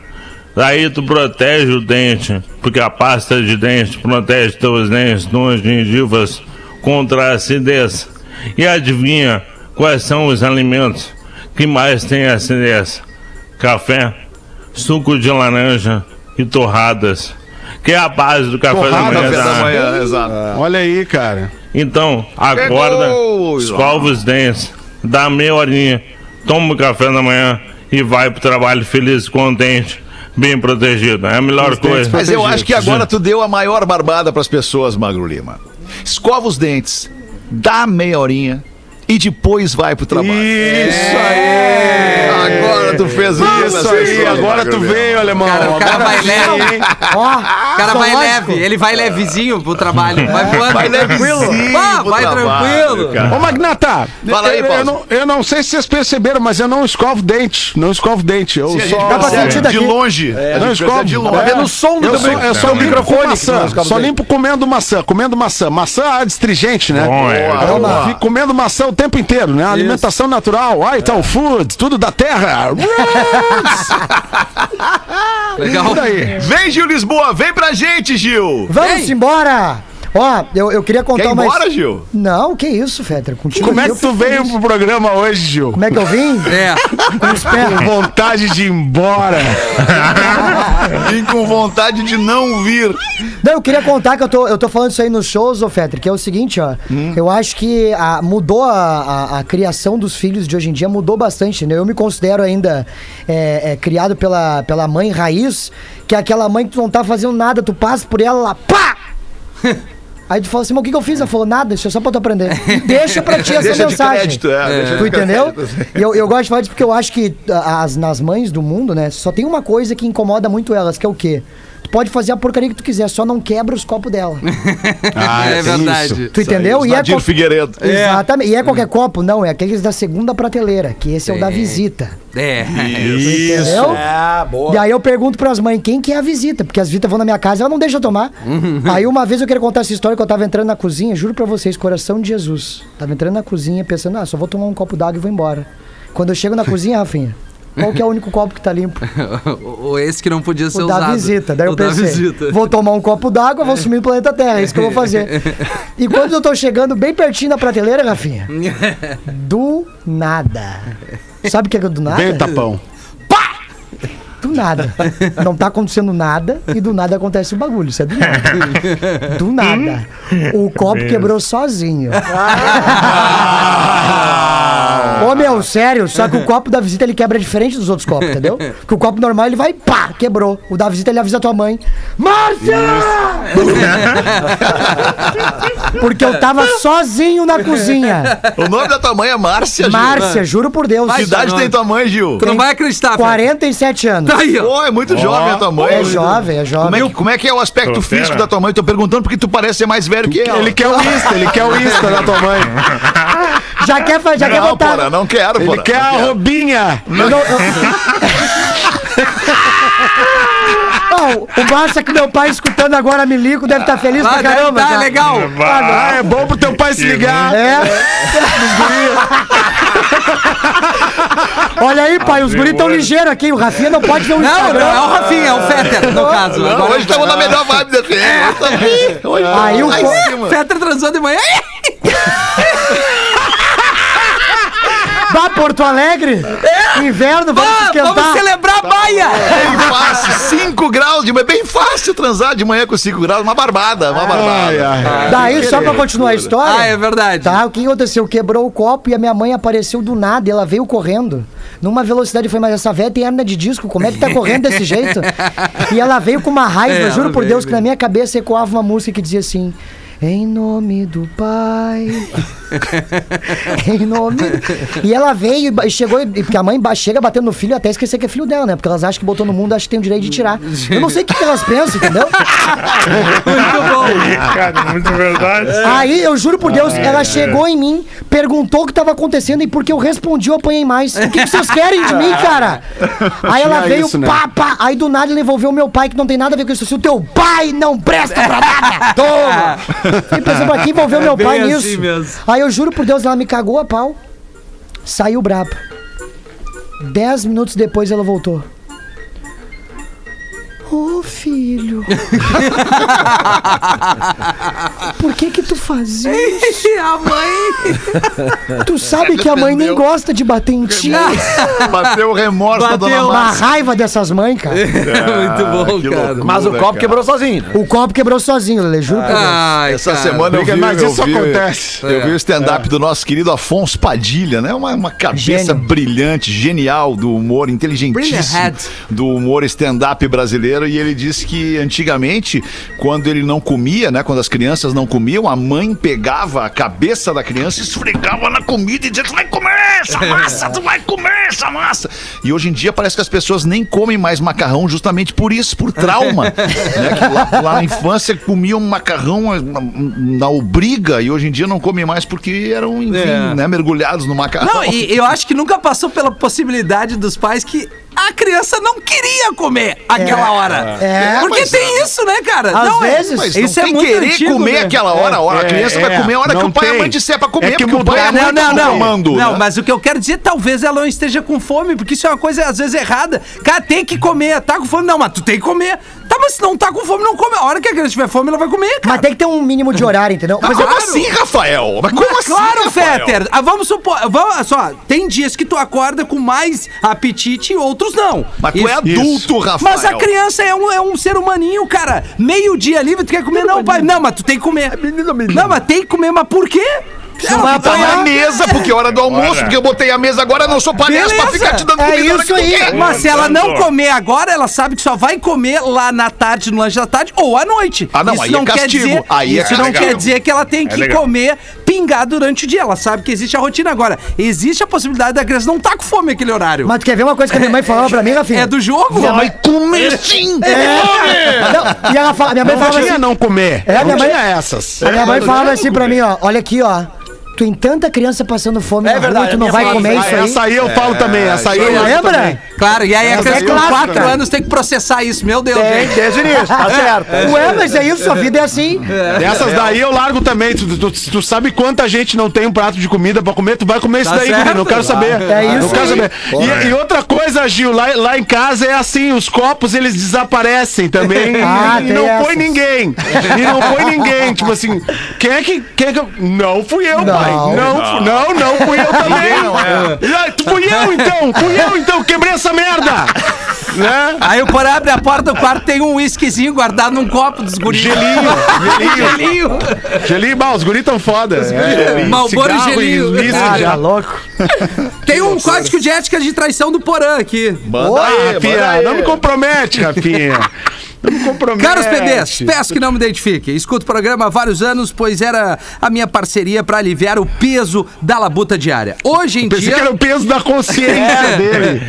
Daí tu protege o dente, porque a pasta de dente protege teus dentes, tuas gengivas contra a acidez. E adivinha quais são os alimentos que mais têm acidez? Café, suco de laranja e torradas, que é a base do café Torrada, da manhã. café da tá? manhã, exato. Olha aí, cara. Então, acorda, Pegou! escova os dentes, dá meia horinha, toma o café da manhã e vai pro trabalho feliz, contente, bem protegido. É a melhor coisa. Mas eu acho que agora tu deu a maior barbada pras pessoas, Magro Lima. Escova os dentes, dá meia horinha e depois vai pro trabalho. Isso aí! Agora tu fez Isso aí, agora tu veio, alemão. Cara, o cara Agora vai leve. hein? Ó, O cara vai leve, ele vai levezinho pro trabalho. Vai voando. Vai levezinho Ah, pro vai tranquilo. cara. Ô, Magnata, Fala aí, eu, eu, não, eu não sei se vocês perceberam, mas eu não escovo dente. Não escovo dente. Eu Sim, só. Dá pra sentir de daqui. longe. A não escovo. de longe. Tá vendo o som do eu teu só, eu só limpo microfone com maçã. Só limpo comendo maçã. Comendo maçã. Maçã adstringente, né? Bom, é. Eu fico comendo maçã o tempo inteiro, né? Alimentação natural. Ah, então, food, tudo da terra. [LAUGHS] Legal. Vem, Gil Lisboa, vem pra gente, Gil. Vamos Ei. embora! Ó, eu, eu queria contar Quer ir uma. embora, Gil? Não, que isso, Fetter? Contigo Como é aqui que eu tu fico veio feliz. pro programa hoje, Gil? Como é que eu vim? [LAUGHS] É. Com os pés. Com vontade de ir embora. [LAUGHS] Vim com vontade de não vir. Não, eu queria contar que eu tô, eu tô falando isso aí nos shows, ô Fetter, que é o seguinte, ó. Eu acho que a- mudou a, a- a criação dos filhos de hoje em dia, mudou bastante, né? Eu me considero ainda é, é, criado pela, pela mãe raiz, que é aquela mãe que tu não tá fazendo nada, tu passa por ela lá, pá! [LAUGHS] Aí tu fala assim, mas o que, que eu fiz? Ela falou, nada, isso é só pra tu aprender. E [LAUGHS] deixa pra ti essa Deixa de mensagem. crédito, é, deixa Tu de entendeu? E eu, eu gosto de falar disso porque eu acho que ah, as, nas mães do mundo, né, só tem uma coisa que incomoda muito elas, que é o quê? Pode fazer a porcaria que tu quiser, só não quebra os copos dela. [LAUGHS] Ah, é tem verdade. Tu entendeu? E é Nadir co- Figueiredo. Exatamente. E é qualquer copo? Não, é aqueles da segunda prateleira, que esse é o da visita. É. [LAUGHS] Entendeu? Ah, boa. E aí eu pergunto pras mães, quem que é a visita? Porque as visitas vão na minha casa e ela não deixa eu tomar. aí uma vez eu queria contar essa história que eu tava entrando na cozinha, juro pra vocês, coração de Jesus. Tava entrando na cozinha pensando, ah, só vou tomar um copo d'água e vou embora. Quando eu chego na cozinha, Rafinha, qual que é o único copo que tá limpo? [LAUGHS] Ou esse que não podia ser O usado. da visita. Daí eu o da pensei, visita. vou tomar um copo d'água, vou sumir no planeta Terra, é isso que eu vou fazer. E quando eu tô chegando bem pertinho da prateleira, Rafinha, [LAUGHS] do nada. Sabe o que é do nada? O tapão. Do nada. Não tá acontecendo nada e do nada acontece o bagulho. Isso é do nada. Do nada. O copo quebrou sozinho. [LAUGHS] Ô meu, sério, só que o copo da visita ele quebra diferente dos outros copos, entendeu? [LAUGHS] Porque o copo normal ele vai, pá, quebrou. O da visita ele avisa a tua mãe: Márcia! [LAUGHS] Porque eu tava sozinho na cozinha. O nome da tua mãe é Márcia, Gil. Márcia, juro por Deus. Que idade tem tua mãe, Gil? Tu não vai acreditar, Fred. 47 anos. Tá aí, ó. Pô, é muito jovem a tua mãe. É jovem, é Como jovem. é, que, como é que é o aspecto físico da tua mãe? Tô perguntando porque tu parece ser mais velho que ela. Ele quer o Insta, ele quer o Insta da tua mãe. Já quer, fa- já quer Não, botar. porra, não quero, Ele porra. quer a Robinha. Eu não- eu- [LAUGHS] o Márcia que meu pai escutando agora Milico deve estar feliz Ah, pra caramba. tá já. legal. Ah, é bom pro teu pai se ligar. É. [LAUGHS] Olha aí, pai, os guris tão ligeiros aqui. O Rafinha não pode ver o Não, não, Instagram. é o Rafinha, é o Fetter, no caso. Não, Agora hoje estamos na melhor vibe da FM. Hoje Aí o em cima. Fetter transou de manhã. Vá Porto Alegre. Inverno, vamos Ah, esquentar. vamos celebrar a baia! Bem fácil, 5 graus de manhã. Bem fácil transar de manhã com 5 graus. Uma barbada, uma barbada. Ai, ai. Daí, só pra continuar a história. Ah, é verdade. Tá, o que aconteceu? Quebrou o copo e a minha mãe apareceu do nada e ela veio correndo. Numa velocidade, falei, mas essa velha tem hernia de disco, como é que tá correndo desse jeito? [LAUGHS] E ela veio com uma raiva, É, juro por veio, Deus, que na minha cabeça ecoava uma música que dizia assim: Em nome do Pai. [LAUGHS] em nome. E ela veio e chegou, e- porque a mãe chega batendo no filho até esquecer que é filho dela, né? Porque elas acham que botou no mundo, acham que tem o direito de tirar. Eu não sei o que, que elas pensam, entendeu? Muito bom. Cara, muito verdade. Aí, eu juro por Deus, ela chegou em mim, perguntou o que tava acontecendo e porque eu respondi, eu apanhei mais. O que, que vocês querem de mim, cara? Aí ela Tinha veio, isso, né? pá, pá. Aí do nada ele envolveu meu pai, que não tem nada a ver com isso. Se o teu pai não presta pra nada, toma! Fiquei pensando pra que envolveu meu bem pai assim nisso. mesmo. Aí eu juro por Deus, ela me cagou a pau, saiu braba. Dez minutos depois ela voltou. Ô filho. Por que que tu faz [LAUGHS] isso? a mãe. Tu sabe que a mãe nem gosta de bater em ti. Bateu o remorso da dona Bateu. Uma Márcia. raiva dessas mães, cara. [LAUGHS] Muito bom, que cara. loucura. Mas o copo cara. quebrou sozinho. né? O copo quebrou sozinho, Lele, juro por Deus. Ai, Essa cara. semana eu vi, mas eu isso vi- acontece. Eu vi o stand-up do nosso querido Afonso Padilha, né? Uma, uma cabeça Gênio. brilhante, genial do humor, inteligentíssimo Brilliant. do humor stand-up brasileiro. E ele disse que antigamente, quando ele não comia, né? Quando as crianças não comiam, a mãe pegava a cabeça da criança e esfregava na comida e dizia: Tu vai comer essa [LAUGHS] massa, tu vai comer essa massa. E hoje em dia parece que as pessoas nem comem mais macarrão justamente por isso, por trauma. [LAUGHS] né? Que lá, lá na infância comiam macarrão na, na obriga e hoje em dia não comem mais porque eram, enfim, É. né, mergulhados no macarrão. Não, e eu acho que nunca passou pela possibilidade dos pais que a criança não queria comer aquela hora. É, Porque mas- tem isso, né, cara? Às não, é- vezes. Mas isso não é tem muito querer antigo, comer né? aquela hora. A, hora. a É, criança é, vai comer a hora que não o pai e a mãe disser pra comer, É que porque o pai e a Não, mãe não, tão não. comando, Não, né? mas o que eu quero dizer, talvez ela não esteja com fome, porque isso é uma coisa às vezes errada. Cara, tem que comer, tá com fome. Não, mas tu tem que comer. Tá, mas se não tá com fome, não come. A hora que a criança tiver fome, ela vai comer, cara. Mas tem que ter um mínimo de horário, entendeu? Mas Mas como assim, Rafael? Mas como assim, Claro, Rafael? Fetter. Ah, vamos supor. Vamos, só, tem dias que tu acorda com mais apetite e outros não. Mas tu Isso- é adulto, Rafael. Mas a criança é um, é um ser humaninho, cara. Meio-dia livre, tu quer comer? Não, pai. Não, mas tu tem que comer. Não, mas tem que comer, mas por quê? Vai Tá na apanhar. mesa, porque é hora do almoço, porque eu botei a mesa agora, não sou palhaço pra ficar te dando É comida hora isso aí. quer. Mas se ela não comer agora, ela sabe que só vai comer lá na tarde, no lanche da tarde ou à noite. Ah, não, isso aí não é quer castigo. dizer, Aí é isso não castigo. quer dizer que ela tem É que legal. comer pingar durante o dia. Ela sabe que existe a rotina agora. Existe a possibilidade da criança não estar com fome naquele horário. Mas tu quer ver uma coisa que a minha mãe falava pra mim, Rafinha? É do jogo. Vai comer sim! Não, e ela fala, minha mãe Não falava tinha assim, não comer. É, não minha mãe- tinha essas. a minha mãe falava assim pra mim, ó, olha aqui, ó. Tu tem tanta criança passando fome É na verdade, rua, tu não vai comer isso aí. Essa aí eu falo também. Essa aí eu lembra? também. Claro, e aí a criança é com. 4 anos tem que processar isso. Meu Deus, Tem, gente. desde o início, tá [LAUGHS] certo. Ué, mas é isso, a vida é assim. Essas daí eu largo também. Tu, tu- tu sabe quanta gente não tem um prato de comida pra comer? Tu vai comer isso Tá daí, certo. guri, não quero saber. É isso Não quero saber. E, e outra coisa, Gil, lá, lá em casa é assim, os copos eles desaparecem também. [LAUGHS] Ah, e tem não essas. foi ninguém. E não foi ninguém. Tipo assim, quem é que. Quem é que eu... Não fui eu, Não. Pai. Não, fu- não, não fui eu também. E aí, Fui eu então, fui eu então, quebrei essa merda. Né? Aí o Porã abre a porta do quarto tem um whiskyzinho guardado num copo dos guris. Gelinho, gelinho. Gelinho. Gelinho, bah, os guris tão foda. É, Malboro e gelinho. e Ah, já. tá louco. Tem um código de ética de traição do Porã aqui. Manda Ah, aí, manda Rafinha, aí. não me compromete, Rafinha. Não compromete. Caros PDs, peço que não me identifique. Escuto o programa há vários anos, pois era a minha parceria para aliviar o peso da labuta diária. Hoje em Pensei dia. que era o peso da consciência [LAUGHS] dele.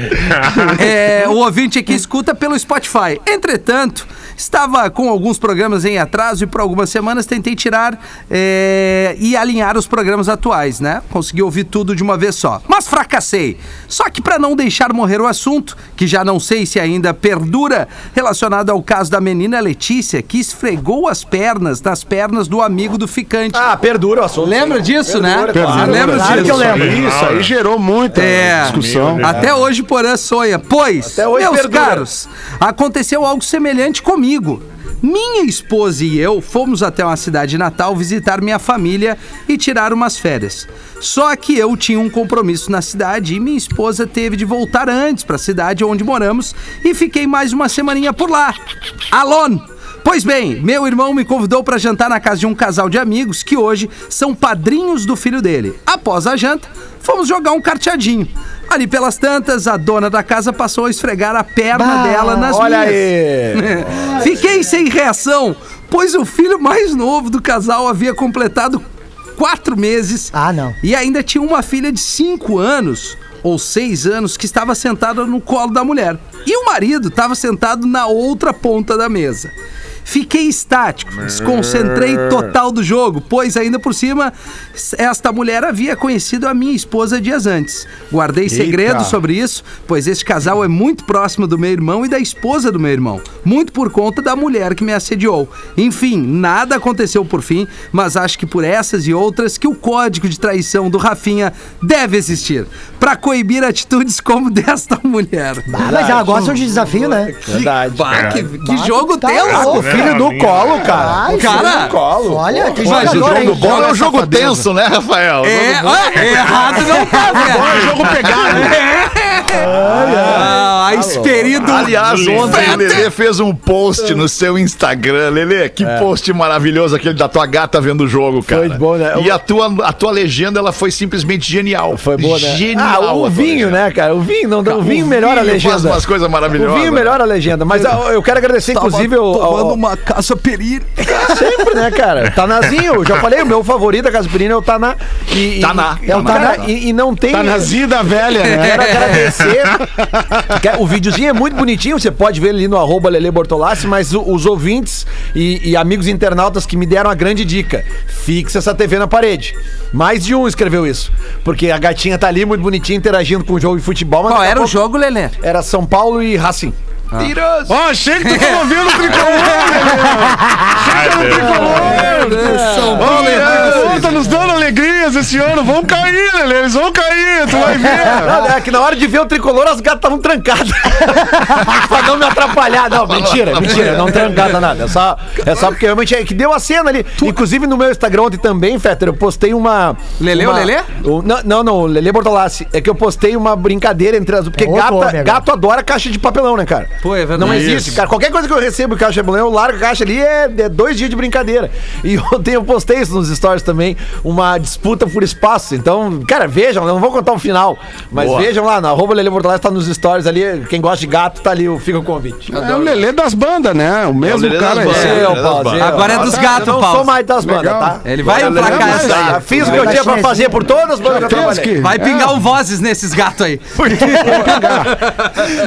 É, o ouvinte aqui escuta pelo Spotify. Entretanto, estava com alguns programas em atraso e por algumas semanas tentei tirar é, e alinhar os programas atuais, né? Consegui ouvir tudo de uma vez só. Mas fracassei. Só que para não deixar morrer o assunto, que já não sei se ainda perdura, relacionado ao caso da menina Letícia, que esfregou as pernas nas pernas do amigo do ficante. Ah, perdura o assunto. Lembra disso, né? Perdura, Você lembra claro disso? que eu lembro. Isso aí gerou muita É. discussão. Até hoje Porã sonha. Pois, Até hoje meus perdura. caros, aconteceu algo semelhante comigo. Minha esposa e eu fomos até uma cidade natal visitar minha família e tirar umas férias. Só que eu tinha um compromisso na cidade e minha esposa teve de voltar antes para a cidade onde moramos e fiquei mais uma semaninha por lá. Alone! Pois bem, meu irmão me convidou para jantar na casa de um casal de amigos que hoje são padrinhos do filho dele. Após a janta, fomos jogar um carteadinho. Ali pelas tantas, a dona da casa passou a esfregar a perna Bah, dela nas Olha minhas. aí. [LAUGHS] Fiquei sem reação, pois o filho mais novo do casal havia completado quatro meses Ah, não. e ainda tinha uma filha de cinco anos ou seis anos que estava sentada no colo da mulher. E o marido estava sentado na outra ponta da mesa. Fiquei estático, desconcentrei total do jogo, pois ainda por cima, esta mulher havia conhecido a minha esposa dias antes. Guardei segredo sobre isso, pois este casal é muito próximo do meu irmão e da esposa do meu irmão, muito por conta da mulher que me assediou. Enfim, nada aconteceu por fim, mas acho que por essas e outras que o código de traição do Rafinha deve existir, para coibir atitudes como [LAUGHS] desta mulher. Ah, mas ela gosta de desafio, né? Verdade. Bah, que, que jogo tá tenso! Filho do colo, cara. Ai, Cara, filho do colo. Olha, que Mas o jogador, jogo hein? Bom é um jogo tenso, né, Rafael? É, olha, errado não tá, velho. Jogo pegado. Ah, a experido. Aliás, ontem o Lelê fez um post no seu Instagram. Lelê, que post maravilhoso aquele da tua gata vendo o jogo, cara. Foi bom, né? E a tua, a tua legenda, ela foi simplesmente genial. Foi boa, né? Genial. Ah, o vinho, legenda. né, cara? O vinho, não, o vinho melhora a Faz legenda. umas coisas maravilhosas. O vinho melhora a legenda. Mas ah, eu quero agradecer, inclusive, ao, ao, uma caça periri. [LAUGHS] Sempre, né, cara? Tanazinho, eu já falei, o meu favorito da Caspirina é o Taná. E, Taná, É o Taná. Taná. E, e não tem. Tá na zida velha, né? Quero agradecer. [LAUGHS] Que O videozinho é muito bonitinho, você pode ver ali no arroba Lele Bortolassi, mas o- os ouvintes e, e amigos internautas que me deram a grande dica: fixa essa TV na parede. Mais de um escreveu isso. Porque a gatinha tá ali muito bonitinha interagindo com o jogo de futebol. Mas Qual era o jogo, Lelê? Era São Paulo e Racing. Tiroso. Ó, achei que tu tava vendo o tricolor, [LAUGHS] São Ó, Lelê, tá nos alegrias esse ano. Vão cair, Lelê, eles vão cair, tu vai ver. [LAUGHS] Não, é que na hora de ver o tricolor, as gatas estavam trancadas. [LAUGHS] pra não me atrapalhar. Não, mentira, mentira. Não trancada nada. É só, é só porque realmente é que deu a cena ali. Inclusive no meu Instagram ontem também, Fetter, eu postei uma. Lelê, uma, o Lelê? o- não, não, Lelê Bortolassi. É que eu postei uma brincadeira entre as. Porque gata, homem gato adora caixa de papelão, né, cara? Pô, é verdade. Não existe, cara. Qualquer coisa que eu recebo caixa de papelão, eu largo a caixa ali, é, é dois dias de brincadeira. E [LAUGHS] ontem eu postei isso nos stories também, uma disputa por espaço. Então, cara, vejam, eu não vou contar o final, mas Boa. vejam lá, na arroba Lele Bortolassi tá nos stories ali. Quem gosta de gato tá ali, fica o convite. É o Lelê das bandas, né? O mesmo Lelê cara das bandas. aí. É, seu. Agora é dos Eu gatos, não Paulo. sou mais das bandas, tá? Ele vai aí. [LAUGHS] já Fiz o que eu tinha pra fazer por todas as bandas que eu trabalhei. Vai pingar um vozes nesses gatos aí.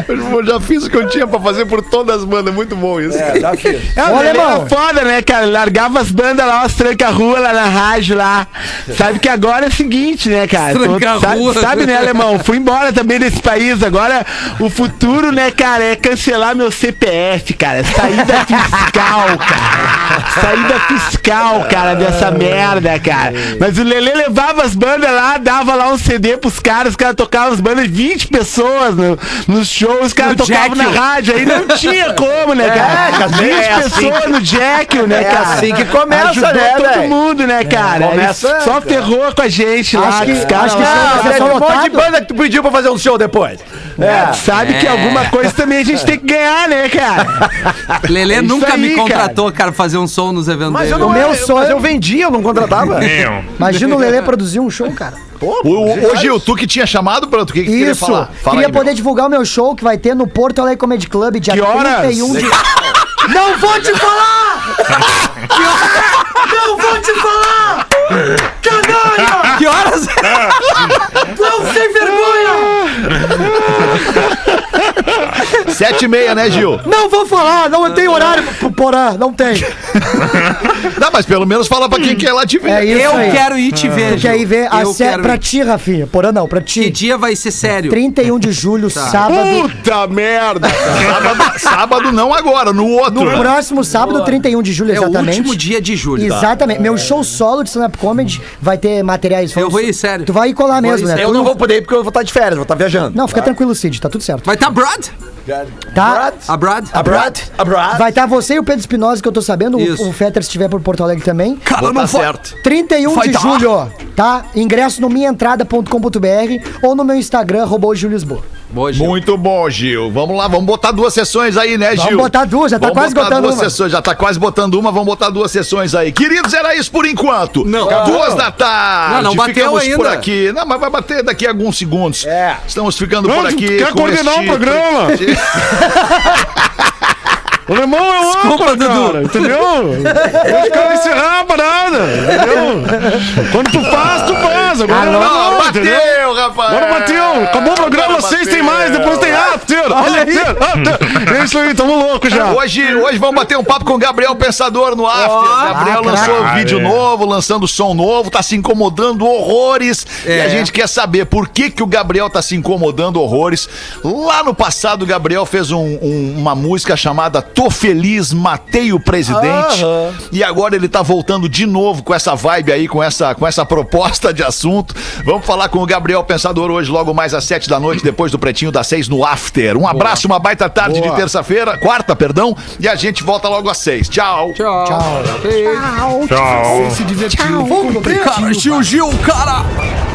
Eu já fiz o que eu tinha pra fazer por todas as bandas. Muito bom isso. É, já fiz. É, o alemão. era foda, né, cara? Largava as bandas lá, os tranca-rua lá na rádio lá. Sabe que agora é o seguinte, né, cara? Tranca-rua. Sabe, sabe, né, alemão? Fui embora também desse país. Agora, o futuro, né, cara, é cancelar meu CPF, cara. Saída fiscal, cara. Saída fiscal, cara, dessa merda, cara. Mas o Lelê levava as bandas lá, dava lá um CD pros caras, os caras tocavam as bandas, 20 pessoas no, nos shows, os caras tocavam na rádio. Aí não tinha como, né, cara? cara, 20 é assim pessoas no Jack, né, É cara? assim que começa, Ajudou né, todo velho? mundo, né, cara? começa- Ele só ferrou com a gente lá, Acho que- que acho que lá- sim. Ah, Mas teve tá um monte de banda que tu pediu pra fazer um show depois. É. Sabe que alguma coisa também a gente tem que ganhar, né, cara? [LAUGHS] Lelê É nunca me aí, contratou, cara, pra fazer um som nos eventos Mas dele. eu não O meu eu- sonho- Mas eu vendia, eu não contratava. Imagina o Lelê produzir um show, cara. Ô, Gil, tu que tinha chamado pra tu, o que, que tu queria falar? Fala Queria aí, poder meu. divulgar o meu show que vai ter no Porto Alegre Comedy Club dia Que horas? 31 de. Não vou te falar! [LAUGHS] Não vou te falar! Canalha! Que horas sem vergonha! Sete e meia, né, Gil? Não vou falar! Não tem horário, [LAUGHS] p- porã, não tem. Não, mas pelo menos fala pra quem quer lá te ver. É isso Eu aí. quero ir te ver. Tu quer ir ver a Eu série quero pra ir. ti, Rafinha? Porã não, pra Que ti. dia vai ser sério? 31 de julho, Tá. sábado. Puta merda! Sábado, sábado não agora, no outro. No né? próximo sábado, 31 de julho, É o exatamente. último dia de julho. tá? Exatamente. Meu show solo de stand-up comedy vai ter materiais. Eu vou ir, sério. Tu vai ir colar mesmo, ir, né? Eu Tu não vou poder ir porque eu vou estar de férias, vou estar viajando. Não, fica tranquilo, Cid, tá tudo certo. Vai estar tá Brad? Tá? A Brad? Abroad? Abroad? Vai estar você e o Pedro Espinosa, que eu tô sabendo. Isso. O, o Fetter, se estiver por Porto Alegre também. Cara, Vou não tá certo. 31 Vai de tá. julho, tá? Ingresso no minhaentrada.com.br ou no meu Instagram, Gil Lisboa. Boa, Gil. Muito bom, Gil. Vamos lá, vamos botar duas sessões aí, né, Gil? Vamos botar duas, já tá Vamos quase botar botando duas uma. sessões, já tá quase botando uma, vamos botar duas sessões aí. Queridos, era isso por enquanto. Não. Duas da tarde. Não, não bateu Ficamos ainda. por aqui. Não, mas vai bater daqui a alguns segundos. É. Estamos ficando Não, por aqui. quer com coordenar o programa? [LAUGHS] [LAUGHS] O alemão é o Desculpa, âncora, Dudu. cara, entendeu? Os caras encerrar a parada, entendeu? Quando tu faz, tu faz. Agora Alô? não, Bateu, entendeu? rapaz. Agora bateu. Acabou o programa, bateu. tem mais, depois tem after. Olha aí. after, after. É isso aí, tamo louco já. Hoje, hoje vamos bater um papo com o Gabriel Pensador no After. Ó. Gabriel Ah, lançou craque. vídeo novo, lançando som novo, tá se incomodando horrores. E É. a gente quer saber por que, que o Gabriel tá se incomodando horrores. Lá no passado, o Gabriel fez um- um- uma música chamada Tô Feliz, Matei o Presidente. Aham. E agora ele tá voltando de novo com essa vibe aí, com essa, com essa proposta de assunto. Vamos falar com o Gabriel Pensador hoje, logo mais às sete da noite, depois do Pretinho das seis no After. Um abraço, uma baita tarde Boa. de terça-feira, quarta, perdão, e a gente volta logo às seis. Tchau. Tchau. Tchau. Tchau. Se divertiu o Cara, Gil, cara!